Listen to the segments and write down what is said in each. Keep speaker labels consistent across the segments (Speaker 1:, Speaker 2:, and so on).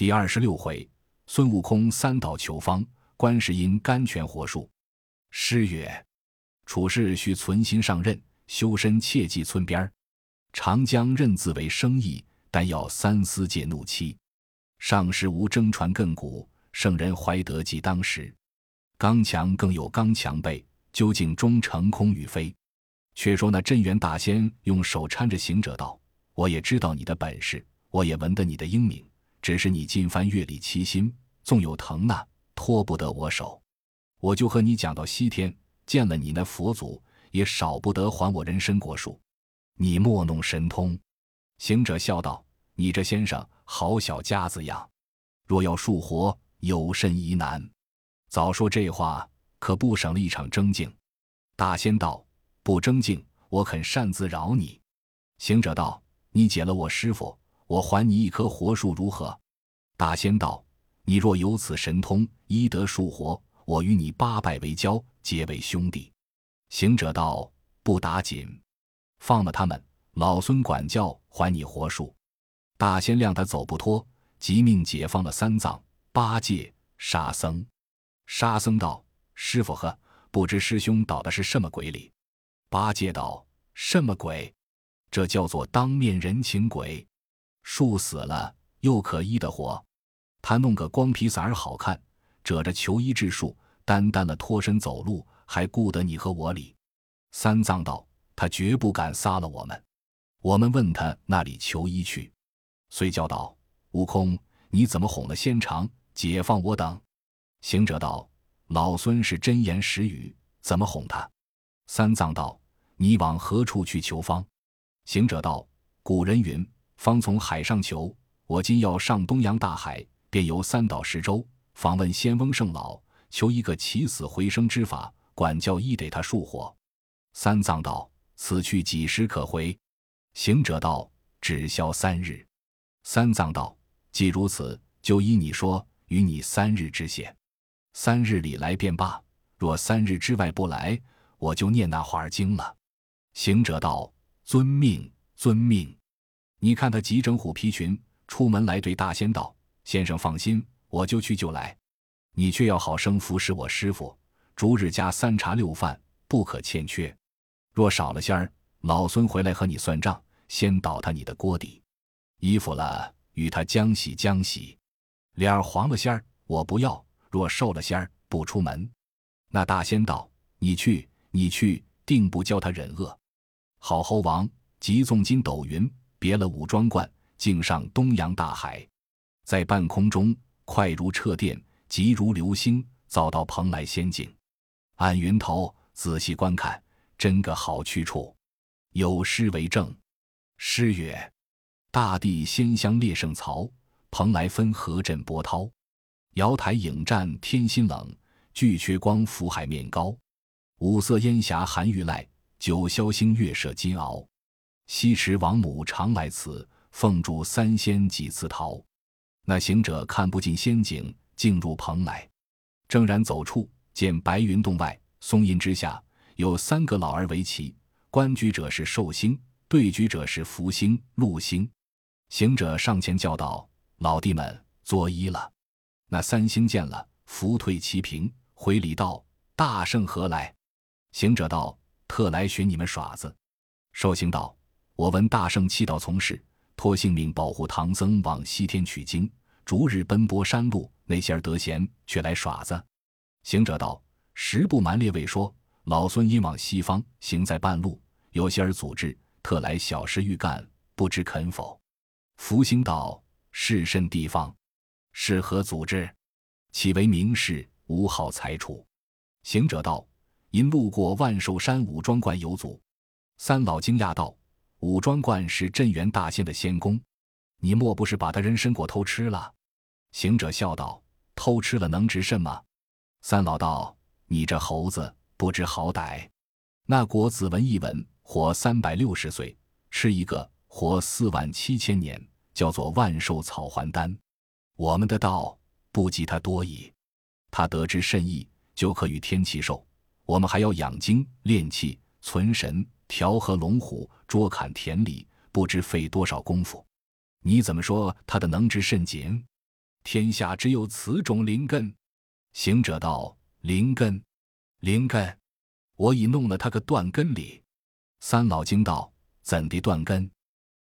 Speaker 1: 第二十六回，孙悟空三岛求方，观世音甘泉活树。诗曰：处事须存心上任，修身切忌村边儿。长江任自为生意，但要三思戒怒气。上师无争传亘古，圣人怀德即当时。刚强更有刚强背，究竟终成空与非。却说那镇元大仙用手搀着行者道：“我也知道你的本事，我也闻得你的英明。”只是你近番阅历七心，纵有疼那，脱不得我手。我就和你讲到西天，见了你那佛祖，也少不得还我人参果树。你莫弄神通。行者笑道：“你这先生好小家子样，若要树活，有甚疑难？早说这话，可不省了一场争竞。”大仙道：“不争竞，我肯擅自饶你。”行者道：“你解了我师傅。”我还你一棵活树如何？大仙道：“你若有此神通，医得树活，我与你八拜为交，结为兄弟。”行者道：“不打紧，放了他们，老孙管教还你活树。”大仙谅他走不脱，即命解放了三藏、八戒、沙僧。沙僧道：“师傅呵，不知师兄捣的是什么鬼理？”八戒道：“什么鬼？这叫做当面人情鬼。”树死了又可医的活，他弄个光皮伞儿好看，褶着求医治树，单单了脱身走路，还顾得你和我理？三藏道：“他绝不敢撒了我们。”我们问他那里求医去，遂叫道：“悟空，你怎么哄了仙长，解放我等？”行者道：“老孙是真言实语，怎么哄他？”三藏道：“你往何处去求方？”行者道：“古人云。”方从海上求，我今要上东洋大海，便游三岛十洲，访问仙翁圣老，求一个起死回生之法，管教医得他树活。三藏道：“此去几时可回？”行者道：“只消三日。”三藏道：“既如此，就依你说，与你三日之限。三日里来便罢。若三日之外不来，我就念那华经了。”行者道：“遵命，遵命。”你看他急整虎皮裙，出门来对大仙道：“先生放心，我就去就来。你却要好生服侍我师傅，逐日加三茶六饭，不可欠缺。若少了仙儿，老孙回来和你算账，先倒他你的锅底。衣服了，与他将洗将洗。脸儿黄了仙儿，我不要。若瘦了仙儿，不出门。”那大仙道：“你去，你去，定不教他忍饿。”好猴王急纵筋斗云。别了武装冠，径上东洋大海，在半空中快如掣电，急如流星，早到蓬莱仙境。按云头仔细观看，真个好去处。有诗为证：诗曰：“大地仙香列圣曹，蓬莱分河震波涛。瑶台影战天心冷，巨阙光浮海面高。五色烟霞寒玉赖，九霄星月射金鳌。”西池王母常来此，奉住三仙几次逃。那行者看不尽仙景，径入蓬莱。正然走处，见白云洞外，松阴之下，有三个老儿围棋。观局者是寿星，对局者是福星、禄星。行者上前叫道：“老弟们，作揖了。”那三星见了，伏退齐平，回礼道：“大圣何来？”行者道：“特来寻你们耍子。”寿星道。我闻大圣弃道从事，托性命保护唐僧往西天取经，逐日奔波山路。那些儿得闲，却来耍子。行者道：“实不瞒列位说，老孙因往西方，行在半路，有些儿阻滞，特来小事欲干，不知肯否？”福星道：“是甚地方？是何组织？岂为名士？无好裁处。”行者道：“因路过万寿山武装观有阻。”三老惊讶道。武装观是镇元大仙的仙宫，你莫不是把他人参果偷吃了？行者笑道：“偷吃了能值甚吗？”三老道：“你这猴子不知好歹，那果子闻一闻，活三百六十岁，吃一个活四万七千年，叫做万寿草还丹。我们的道不及他多矣。他得之甚易，就可与天齐寿。我们还要养精炼气、存神。”调和龙虎，捉砍田里，不知费多少功夫。你怎么说他的能值甚紧？天下只有此种灵根。行者道：“灵根，灵根，我已弄了他个断根里。”三老惊道：“怎地断根？”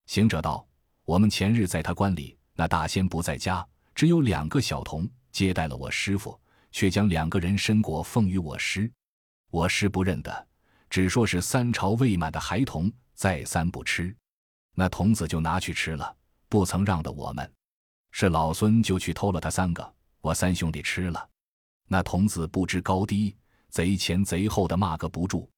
Speaker 1: 行者道：“我们前日在他关里，那大仙不在家，只有两个小童接待了我师傅，却将两个人参果奉与我师。我师不认得，只说是三朝未满的孩童，再三不吃。那童子就拿去吃了，不曾让的我们。是老孙就去偷了他三个，我三兄弟吃了。那童子不知高低，贼前贼后的骂个不住。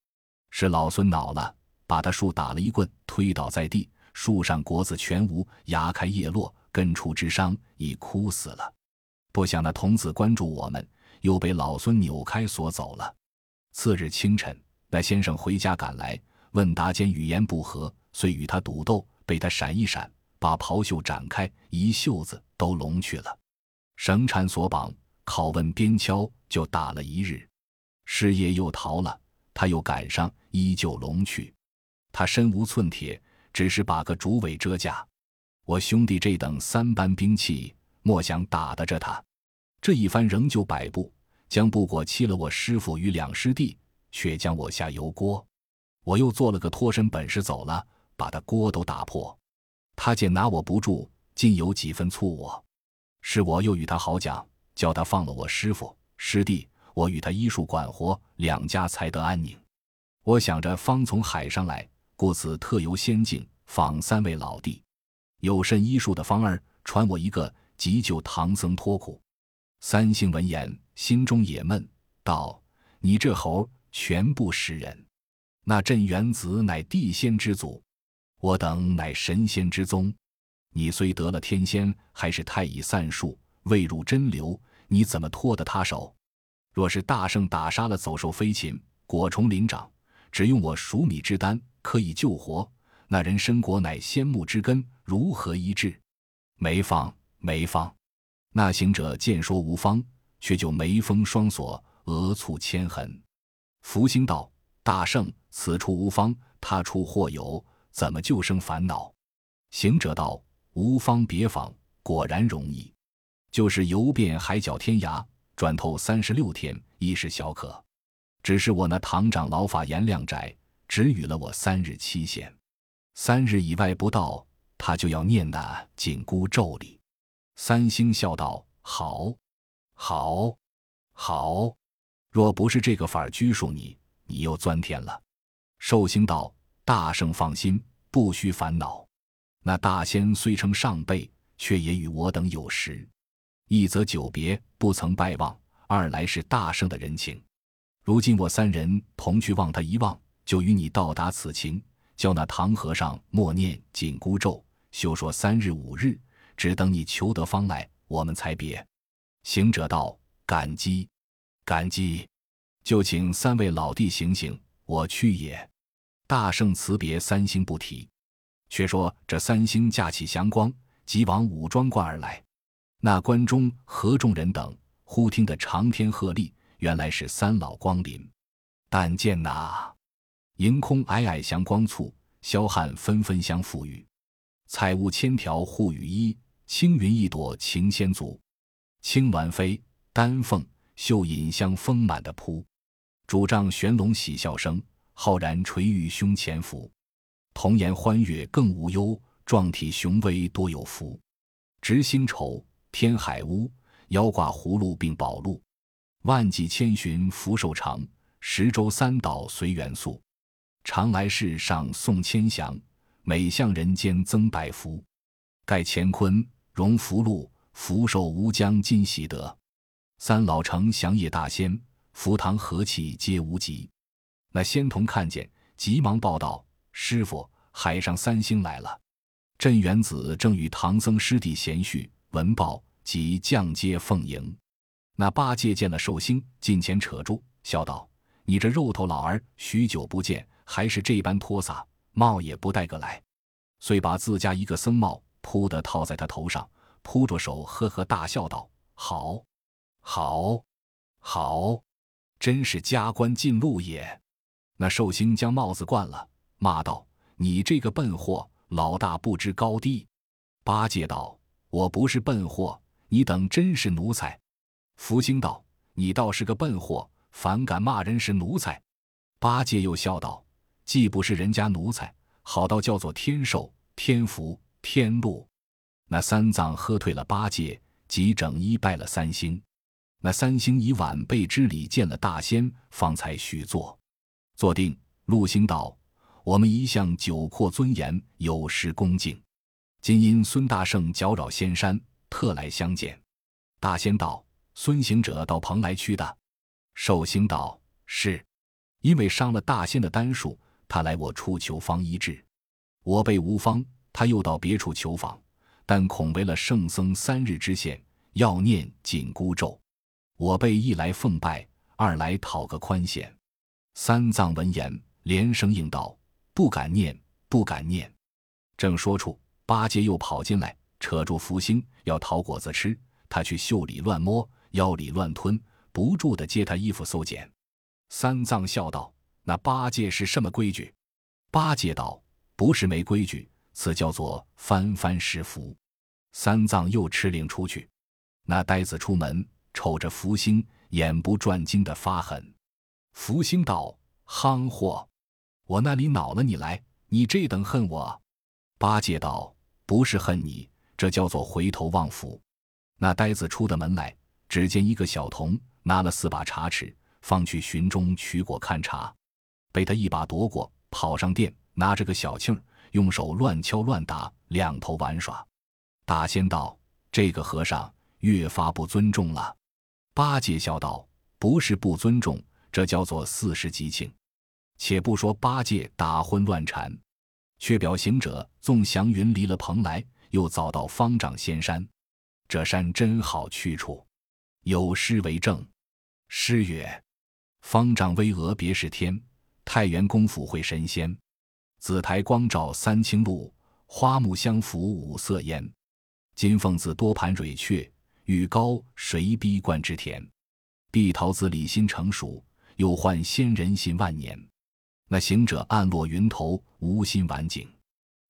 Speaker 1: 是老孙恼了，把他树打了一棍，推倒在地。”树上果子全无，芽开叶落，根除之伤，已枯死了。不想那童子关注我们，又被老孙扭开锁走了。次日清晨，那先生回家赶来，问答间语言不合，遂与他赌斗，被他闪一闪，把袍袖展开，一袖子都拢去了。绳缠索绑，拷问鞭敲，就打了一日。师爷又逃了，他又赶上，依旧拢去。他身无寸铁。只是把个竹尾遮架，我兄弟这等三般兵器，莫想打得着他。这一番仍旧摆布，将不过欺了我师傅与两师弟，却将我下油锅。我又做了个脱身本事走了，把他锅都打破。他见拿我不住，竟有几分醋我。是我又与他好讲，叫他放了我师傅师弟，我与他医术管活，两家才得安宁。我想着方从海上来。故此特游仙境访三位老弟，有甚医术的方儿传我一个，急救唐僧脱苦。三星闻言，心中也闷，道：“你这猴全不识人。那镇元子乃地仙之祖，我等乃神仙之宗。你虽得了天仙，还是太乙散术，未入真流，你怎么脱得他手？若是大圣打杀了走兽飞禽，果虫灵长，只用我熟米之丹。”可以救活那人参果，乃仙木之根，如何医治？没方，没方。那行者见说无方，却就眉峰双锁，额蹙千痕。福星道：“大圣，此处无方，他处或有，怎么就生烦恼？”行者道：“无方别访，果然容易，就是游遍海角天涯，转透三十六天，亦是小可。只是我那堂长老法严量窄。”只予了我三日期限，三日以外不到，他就要念那紧箍咒里。三星笑道：“好，好，好！若不是这个法儿拘束你，你又钻天了。”寿星道：“大圣放心，不需烦恼。那大仙虽称上辈，却也与我等有识。一则久别，不曾拜望；二来是大圣的人情。如今我三人同去望他一望。”就与你到达此情，叫那唐和尚默念紧箍咒，休说三日五日，只等你求得方来，我们才别。行者道：“感激，感激，就请三位老弟行行，我去也。”大圣辞别三星不提，却说这三星架起祥光，即往武装观而来。那关中何众人等忽听得长天鹤唳，原来是三老光临。但见那。迎空霭霭祥光簇，霄汉纷纷相覆雨。彩雾千条护羽衣，青云一朵擎仙足。青鸾飞，丹凤绣引香丰满的扑。主杖玄龙喜笑声，浩然垂于胸前伏。童颜欢悦更无忧，壮体雄威多有福。执星愁，天海乌，腰挂葫芦并宝路。万骑千寻福寿长，十洲三岛随缘速。常来世上送千祥，每向人间增百福。盖乾坤容福禄，福寿无疆尽喜得。三老成祥业大仙，福堂和气皆无极。那仙童看见，急忙报道：“师傅，海上三星来了。镇元子正与唐僧师弟闲叙，闻报即降阶奉迎。”那八戒见了寿星，近前扯住，笑道：“你这肉头老儿，许久不见。”还是这般脱洒，帽也不戴个来，遂把自家一个僧帽扑的套在他头上，扑着手呵呵大笑道：“好，好，好，真是加官进禄也。”那寿星将帽子冠了，骂道：“你这个笨货，老大不知高低。”八戒道：“我不是笨货，你等真是奴才。”福星道：“你倒是个笨货，反敢骂人是奴才。”八戒又笑道：“既不是人家奴才，好到叫做天寿、天福、天禄。”那三藏喝退了八戒，即整衣拜了三星。那三星以晚辈之礼见了大仙，方才许坐。坐定，陆星道：“我们一向久阔尊严，有失恭敬，今因孙大圣搅扰仙山，特来相见。”大仙道：“孙行者到蓬莱去的。”寿星道：“是，因为伤了大仙的丹术，他来我处求方医治。我辈无方，他又到别处求访，但恐违了圣僧三日之限，要念紧箍咒。我辈一来奉拜，二来讨个宽限。”三藏闻言，连声应道：“不敢念，不敢念。”正说出，八戒又跑进来，扯住福星，要讨果子吃。他去袖里乱摸，腰里乱吞，不住的揭他衣服搜检。三藏笑道：“那八戒是什么规矩？”八戒道：“不是没规矩，此叫做翻翻食符。”三藏又吃令出去。那呆子出门，瞅着福星，眼不转睛的发狠。福星道：“夯货，我那里恼了你来，你这等恨我。”八戒道：“不是恨你，这叫做回头望福。”那呆子出的门来，只见一个小童拿了四把茶匙，放去寻中取果看茶，被他一把夺过，跑上殿，拿着个小磬，用手乱敲乱打，两头玩耍。大仙道：“这个和尚越发不尊重了。”八戒笑道：“不是不尊重。”这叫做四时吉庆。且不说八戒打昏乱缠，却表行者纵祥云离了蓬莱，又早到方丈仙山。这山真好去处，有诗为证。诗曰：“方丈巍峨别是天，太原功夫会神仙。紫台光照三清路，花木相扶五色烟。金凤子多盘蕊雀，玉高谁逼冠之田？碧桃子李心成熟。”又唤仙人信万年，那行者暗落云头，无心晚景。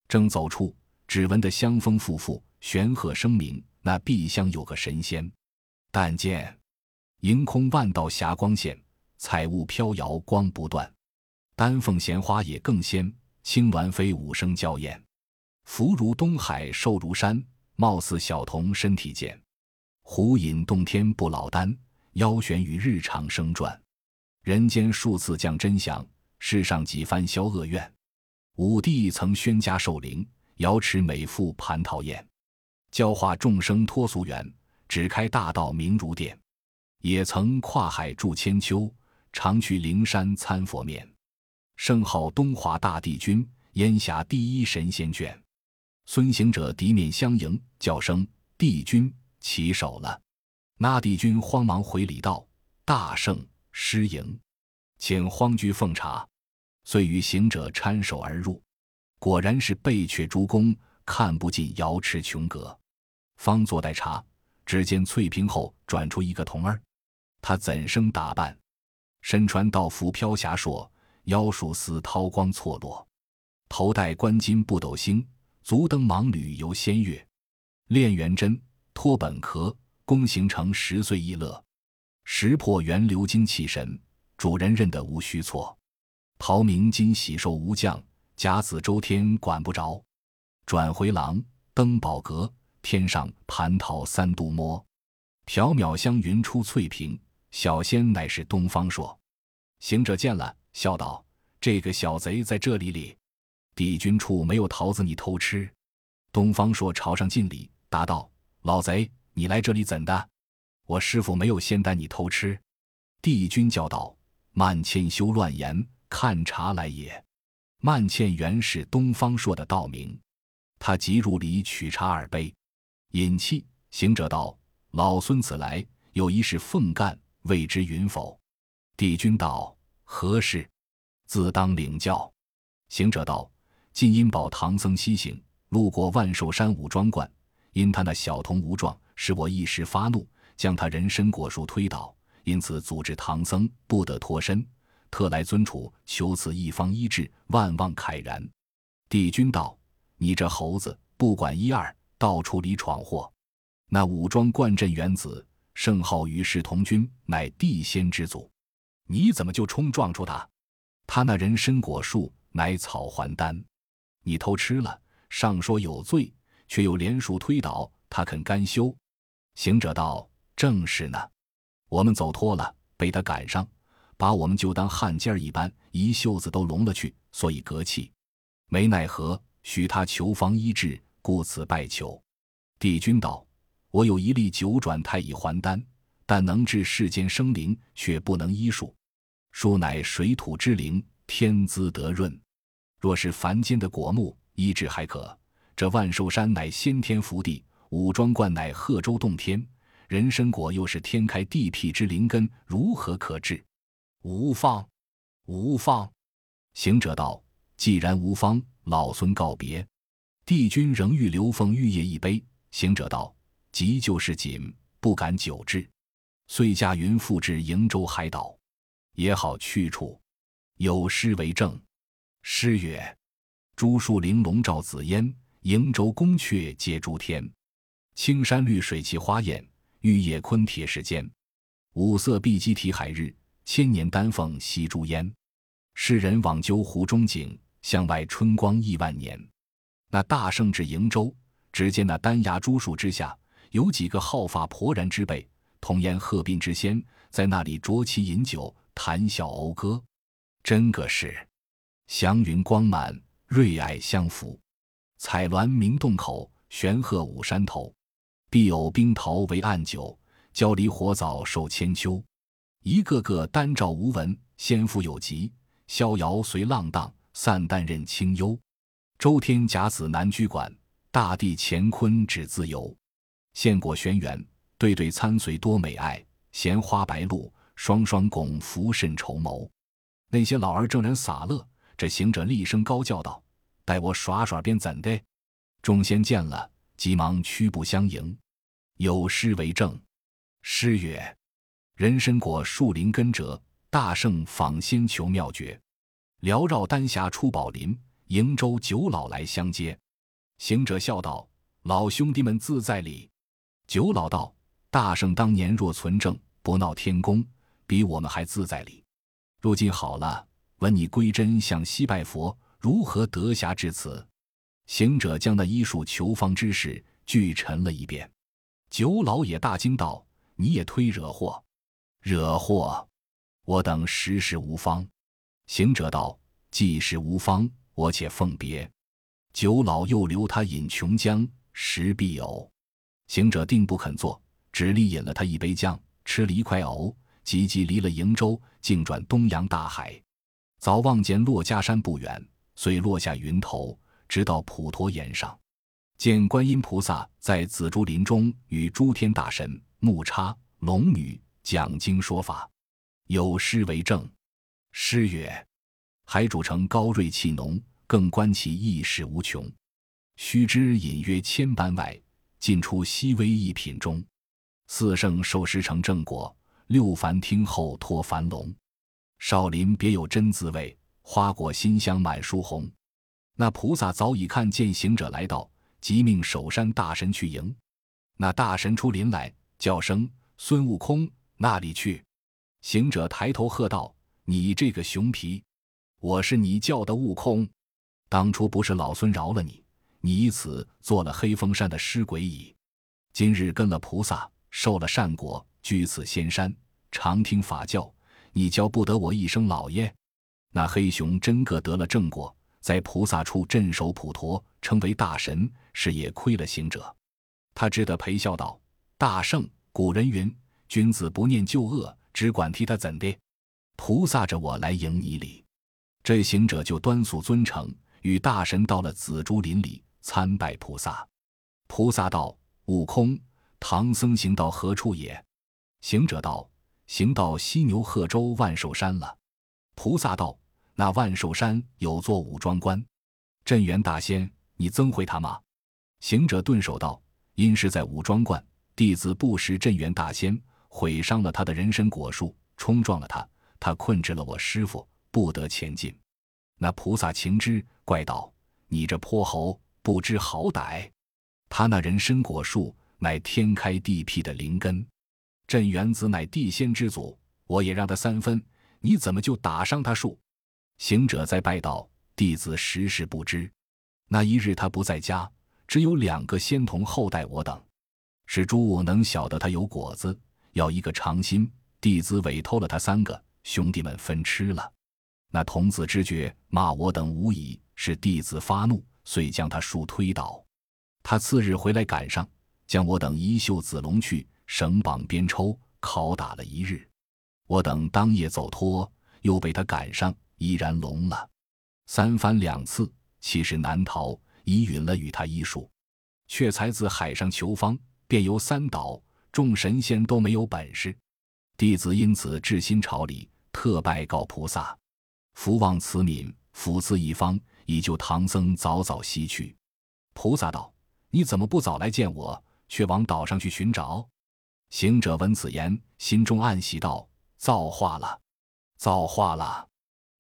Speaker 1: 正走处，只闻得香风馥馥，玄鹤声鸣。那碧香有个神仙。但见迎空万道霞光现，彩雾飘摇光不断。丹凤衔花也更鲜，青鸾飞舞声娇艳。福如东海寿如山，貌似小童身体健。虎饮洞天不老丹，腰悬与日长生转。人间数次降真祥，世上几番消恶怨。武帝曾宣家寿灵，瑶池美妇蟠桃宴，教化众生脱俗缘，只开大道明如电。也曾跨海住千秋，常去灵山参佛面。圣号东华大帝君，烟霞第一神仙眷。孙行者敌面相迎，叫声帝君起手了。那帝君慌忙回礼道：“大圣。”失迎，请荒居奉茶。遂与行者搀手而入，果然是背阙诸公，看不尽瑶池琼阁。方坐待茶，只见翠屏后转出一个童儿。他怎生打扮？身穿道服飘霞烁，腰束丝涛光错落，头戴冠巾不斗星，足蹬芒履游仙乐。练元贞，托本壳，功行成十岁一乐。识破源流精气神，主人认得无虚错。陶明金喜寿无将，甲子周天管不着。转回廊登宝阁，天上蟠桃三度摸。缥缈香云出翠屏，小仙乃是东方朔。行者见了，笑道：“这个小贼在这里里，帝君处没有桃子，你偷吃。”东方朔朝上敬礼，答道：“老贼，你来这里怎的？”我师傅没有仙丹，你偷吃。帝君叫道：“曼倩休乱言，看茶来也。”曼倩原是东方朔的道名，他即入里取茶二杯，饮气。行者道：“老孙此来有一事奉干，未知允否？”帝君道：“何事？自当领教。”行者道：“晋阴宝唐僧西行，路过万寿山五庄观，因他那小童无状，使我一时发怒。”将他人参果树推倒，因此阻止唐僧不得脱身，特来尊处求此一方医治，万望慨然。帝君道：“你这猴子不管一二，到处里闯祸。”那武装冠镇元子，圣号与世同君，乃地仙之祖。你怎么就冲撞出他？他那人参果树乃草还丹，你偷吃了，上说有罪，却又连数推倒，他肯甘休？行者道：“正是呢。我们走脱了，被他赶上，把我们就当汉奸儿一般，一袖子都拢了去，所以隔气。没奈何，许他求方医治，故此拜求。”帝君道：“我有一粒九转太乙还丹，但能治世间生灵，却不能医术。”书乃水土之灵，天资得润。若是凡间的果木，医治还可。这万寿山乃先天福地，武装观乃贺州洞天，人参果又是天开地辟之灵根，如何可治？无方，无方。行者道：“既然无方，老孙告别。”帝君仍欲留奉玉液一杯。行者道：“急就是紧，不敢久滞。”遂驾云复至瀛洲海岛。也好去处，有诗为证。诗曰：“朱树玲珑照紫烟，瀛洲宫阙接诸天。青山绿水齐花艳，玉叶昆铁石坚。五色碧鸡啼海日，千年丹凤吸珠烟。世人往究湖中景，向外春光亿万年。”那大圣至瀛洲，只见那丹崖朱树之下，有几个好发婆然之辈，童颜鹤鬓之仙，在那里酌棋饮酒。谈笑讴歌，真个是祥云光满，瑞霭相扶。彩鸾鸣洞口，玄鹤舞山头。碧藕冰桃为暗酒，焦梨火枣受千秋。一个个丹照无闻，仙福有疾。逍遥随浪荡，散淡任清幽。周天甲子难居管，大地乾坤只自由。献果轩辕，对对参随多美爱。闲花白露。双双拱福甚绸缪，那些老儿正然洒乐。这行者厉声高叫道：“待我耍耍便怎的？”众仙见了，急忙屈步相迎。有诗为证：诗曰：“人参果树林根折，大圣访仙求妙诀。缭绕丹霞出宝林，瀛洲九老来相接。”行者笑道：“老兄弟们自在理。”九老道：“大圣当年若存正，不闹天宫。”比我们还自在哩。如今好了，闻你归真向西拜佛，如何得暇至此？行者将那医术求方之事俱陈了一遍。九老也大惊道：“你也忒惹祸！惹祸！我等时时无方。”行者道：“既是无方，我且奉别。”九老又留他饮琼浆，食碧藕。行者定不肯做，只力饮了他一杯浆，吃了一块藕。急急离了瀛洲，径转东洋大海，早望见珞珈山不远，遂落下云头，直到普陀岩上，见观音菩萨在紫竹林中与诸天大神、木叉、龙女讲经说法，有诗为证。诗曰：“海主城高瑞气浓，更观其意识无穷。须知隐约千般外，尽出细微一品中。四圣受师成正果。”六凡听后脱凡龙，少林别有真滋味，花果馨香满书红。那菩萨早已看见行者来到，即命守山大神去迎。那大神出林来，叫声：“孙悟空，那里去？”行者抬头喝道：“你这个熊皮，我是你叫的悟空。当初不是老孙饶了你，你以此做了黑风山的尸鬼矣。今日跟了菩萨，受了善果。”居此仙山，常听法教，你教不得我一声老爷。那黑熊真个得了正果，在菩萨处镇守普陀，称为大神，是也亏了行者。他只得陪笑道：“大圣，古人云，君子不念旧恶，只管替他怎的？菩萨着我来迎你礼。”这行者就端肃尊诚，与大神到了紫竹林里参拜菩萨。菩萨道：“悟空，唐僧行到何处也？”行者道：“行到犀牛贺州万寿山了。”菩萨道：“那万寿山有座武装观，镇元大仙，你曾会他吗？”行者顿首道：“因是在武装观，弟子不识镇元大仙，毁伤了他的人参果树，冲撞了他，他困制了我师傅，不得前进。”那菩萨情之，怪道：“你这泼猴，不知好歹！他那人参果树乃天开地辟的灵根。镇元子乃地仙之祖，我也让他三分，你怎么就打伤他树？行者在拜道：“弟子实是不知。那一日他不在家，只有两个仙童后代我等。是猪能晓得他有果子，要一个尝心，弟子委托了他三个兄弟们分吃了。那童子知觉骂我等无疑，是弟子发怒，遂将他树推倒。他次日回来赶上，将我等衣袖子龙去。”绳绑鞭抽，拷打了一日，我等当夜走脱，又被他赶上，依然聋了。三番两次，其实难逃，已允了与他医术，却才自海上求方，便由三岛众神仙都没有本事。弟子因此至心朝礼，特拜告菩萨，福望慈悯，福赐一方，以救唐僧早早西去。菩萨道：“你怎么不早来见我，却往岛上去寻找？”行者闻此言，心中暗喜，道：“造化了，造化了！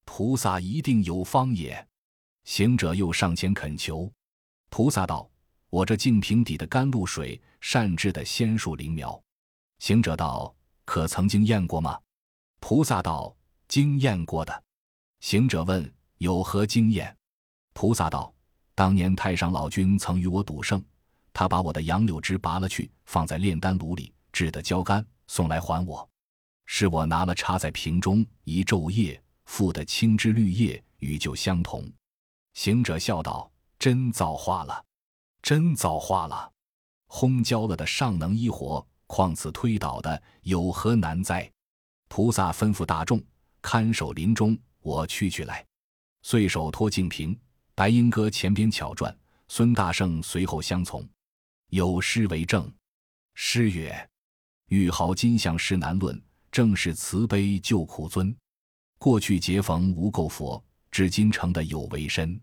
Speaker 1: 菩萨一定有方也。”行者又上前恳求，菩萨道：“我这净瓶底的甘露水，善制的仙树灵苗。”行者道：“可曾经验过吗？”菩萨道：“经验过的。”行者问：“有何经验？”菩萨道：“当年太上老君曾与我赌胜，他把我的杨柳枝拔了去，放在炼丹炉里。”制的焦干，送来还我，是我拿了插在瓶中，一昼夜复的青枝绿叶与旧相同。行者笑道：“真造化了，真造化了！烘焦了的尚能医活，况此推倒的有何难哉？”菩萨吩咐大众看守林中，我去去来。遂手托净瓶，白鹰哥前边巧转，孙大圣随后相从。有诗为证：诗曰。玉毫金相实难论，正是慈悲救苦尊。过去结逢无垢佛，至今成的有为身。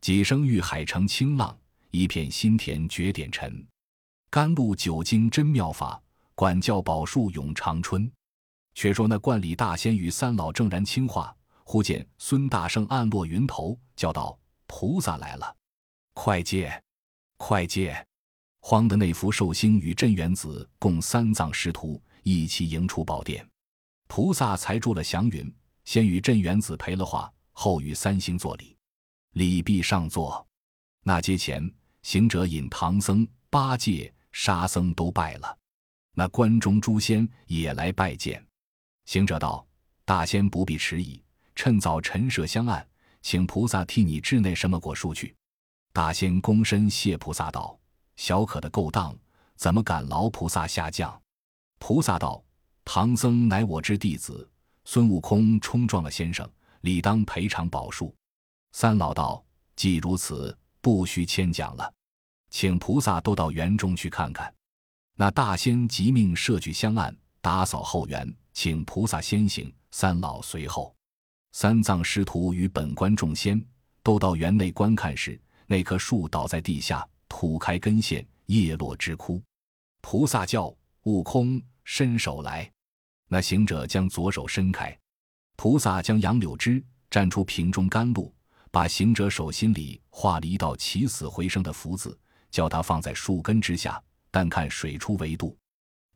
Speaker 1: 几生遇海成清浪，一片心田绝点尘。甘露九经真妙法，管教宝树永长春。却说那观里大仙与三老正然清话，忽见孙大圣暗落云头，叫道：“菩萨来了，快接，快接！”慌的那幅寿星与镇元子共三藏师徒一起迎出宝殿，菩萨才住了祥云，先与镇元子赔了话，后与三星作礼。礼毕上座，那阶前行者引唐僧、八戒、沙僧都拜了，那关中诸仙也来拜见。行者道：“大仙不必迟疑，趁早陈设香案，请菩萨替你治那什么果树去。”大仙躬身谢菩萨道。小可的勾当，怎么敢劳菩萨下降？菩萨道：“唐僧乃我之弟子，孙悟空冲撞了先生，理当赔偿宝树。”三老道：“既如此，不需谦讲了，请菩萨都到园中去看看。”那大仙即命设具香案，打扫后园，请菩萨先行，三老随后。三藏师徒与本官众仙都到园内观看时，那棵树倒在地下。土开根线，叶落枝枯。菩萨叫悟空伸手来，那行者将左手伸开，菩萨将杨柳枝蘸出瓶中甘露，把行者手心里画了一道起死回生的福字，叫他放在树根之下，但看水出为度。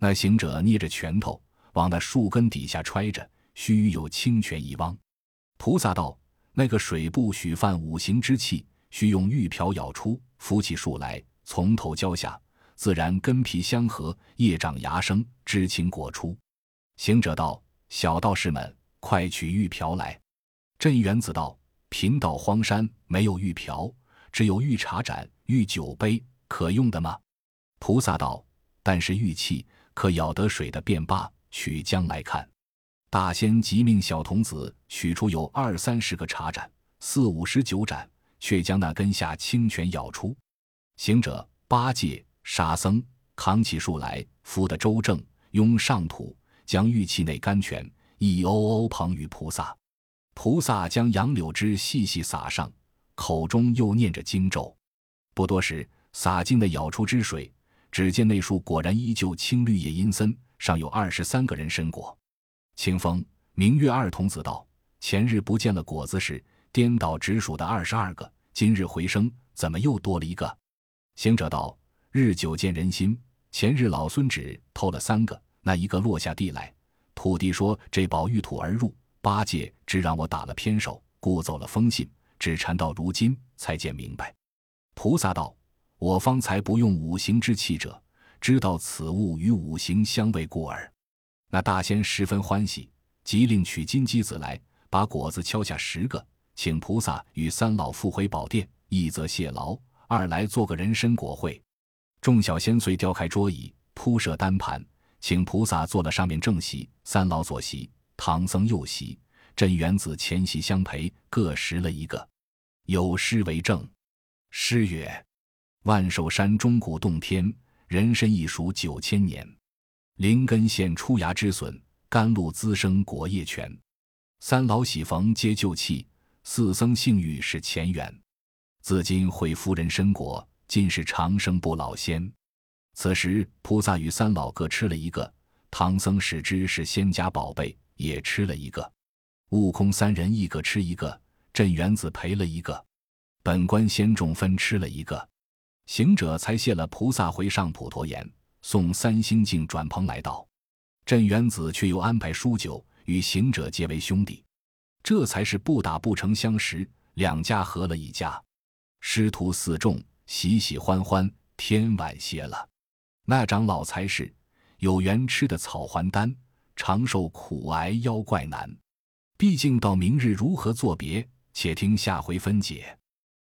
Speaker 1: 那行者捏着拳头往那树根底下揣着，须有清泉一汪。菩萨道：那个水不许犯五行之气，须用玉瓢舀出。扶起树来，从头浇下，自然根皮相合，叶长芽生，知情果出。行者道：“小道士们，快取玉瓢来。”镇元子道：“贫道荒山没有玉瓢，只有玉茶盏、玉酒杯，可用的吗？”菩萨道：“但是玉器可舀得水的便罢，取将来看。”大仙即命小童子取出有二三十个茶盏，四五十九盏。却将那根下清泉舀出，行者、八戒、沙僧扛起树来，扶得周正，拥上土，将玉器内甘泉一瓯瓯捧与菩萨。菩萨将杨柳枝细细撒上，口中又念着经咒。不多时，洒尽的舀出之水，只见那树果然依旧青绿叶阴森，上有二十三个人参果。清风、明月二童子道：“前日不见了果子时。”颠倒直数的二十二个，今日回生，怎么又多了一个？行者道：“日久见人心，前日老孙只偷了三个，那一个落下地来。土地说这宝遇土而入，八戒只让我打了偏手，故走了封信，只缠到如今才见明白。菩萨道：“我方才不用五行之气者，知道此物与五行相违故耳。”那大仙十分欢喜，即令取金鸡子来，把果子敲下十个，请菩萨与三老复回宝殿，一则谢劳。二来做个人参果会，众小仙遂雕开桌椅，铺设单盘，请菩萨坐了上面正席，三老左席，唐僧右席，镇元子前席相陪，各食了一个。有诗为证：诗曰：“万寿山钟鼓洞天，人参一熟九千年。灵根现出芽之笋，甘露滋生果叶全。三老喜逢皆就气，四僧幸遇是前缘。”自今会夫人参果，今是长生不老仙。此时菩萨与三老各吃了一个，唐僧使之是仙家宝贝，也吃了一个。悟空三人一个吃一个，镇元子赔了一个，本官仙众分吃了一个。行者才谢了菩萨，回上普陀岩，送三星镜转蓬来道。镇元子却又安排书酒与行者结为兄弟，这才是不打不成相识，两家合了一家。师徒四众喜喜欢欢，天晚些了。那长老才是有缘吃的草还丹，长寿苦挨妖怪难。毕竟到明日如何作别，且听下回分解。